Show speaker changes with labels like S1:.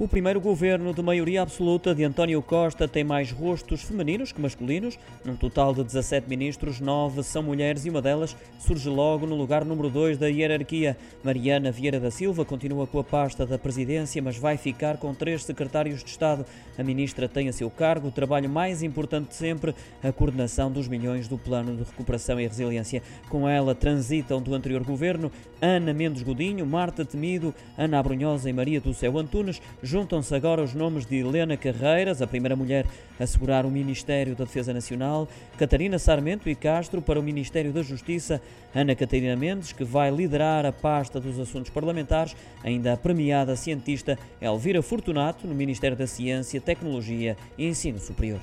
S1: O primeiro governo de maioria absoluta de António Costa tem mais rostos femininos que masculinos. Num total de 17 ministros, 9 são mulheres e uma delas surge logo no lugar número 2 da hierarquia. Mariana Vieira da Silva continua com a pasta da presidência, mas vai ficar com três secretários de Estado. A ministra tem a seu cargo o trabalho mais importante de sempre, a coordenação dos milhões do Plano de Recuperação e Resiliência. Com ela transitam do anterior governo Ana Mendes Godinho, Marta Temido, Ana Abrunhosa e Maria do Céu Antunes juntam-se agora os nomes de Helena Carreiras, a primeira mulher a assegurar o Ministério da Defesa Nacional, Catarina Sarmento e Castro para o Ministério da Justiça, Ana Catarina Mendes, que vai liderar a pasta dos assuntos parlamentares, ainda a premiada cientista Elvira Fortunato no Ministério da Ciência, Tecnologia e Ensino Superior.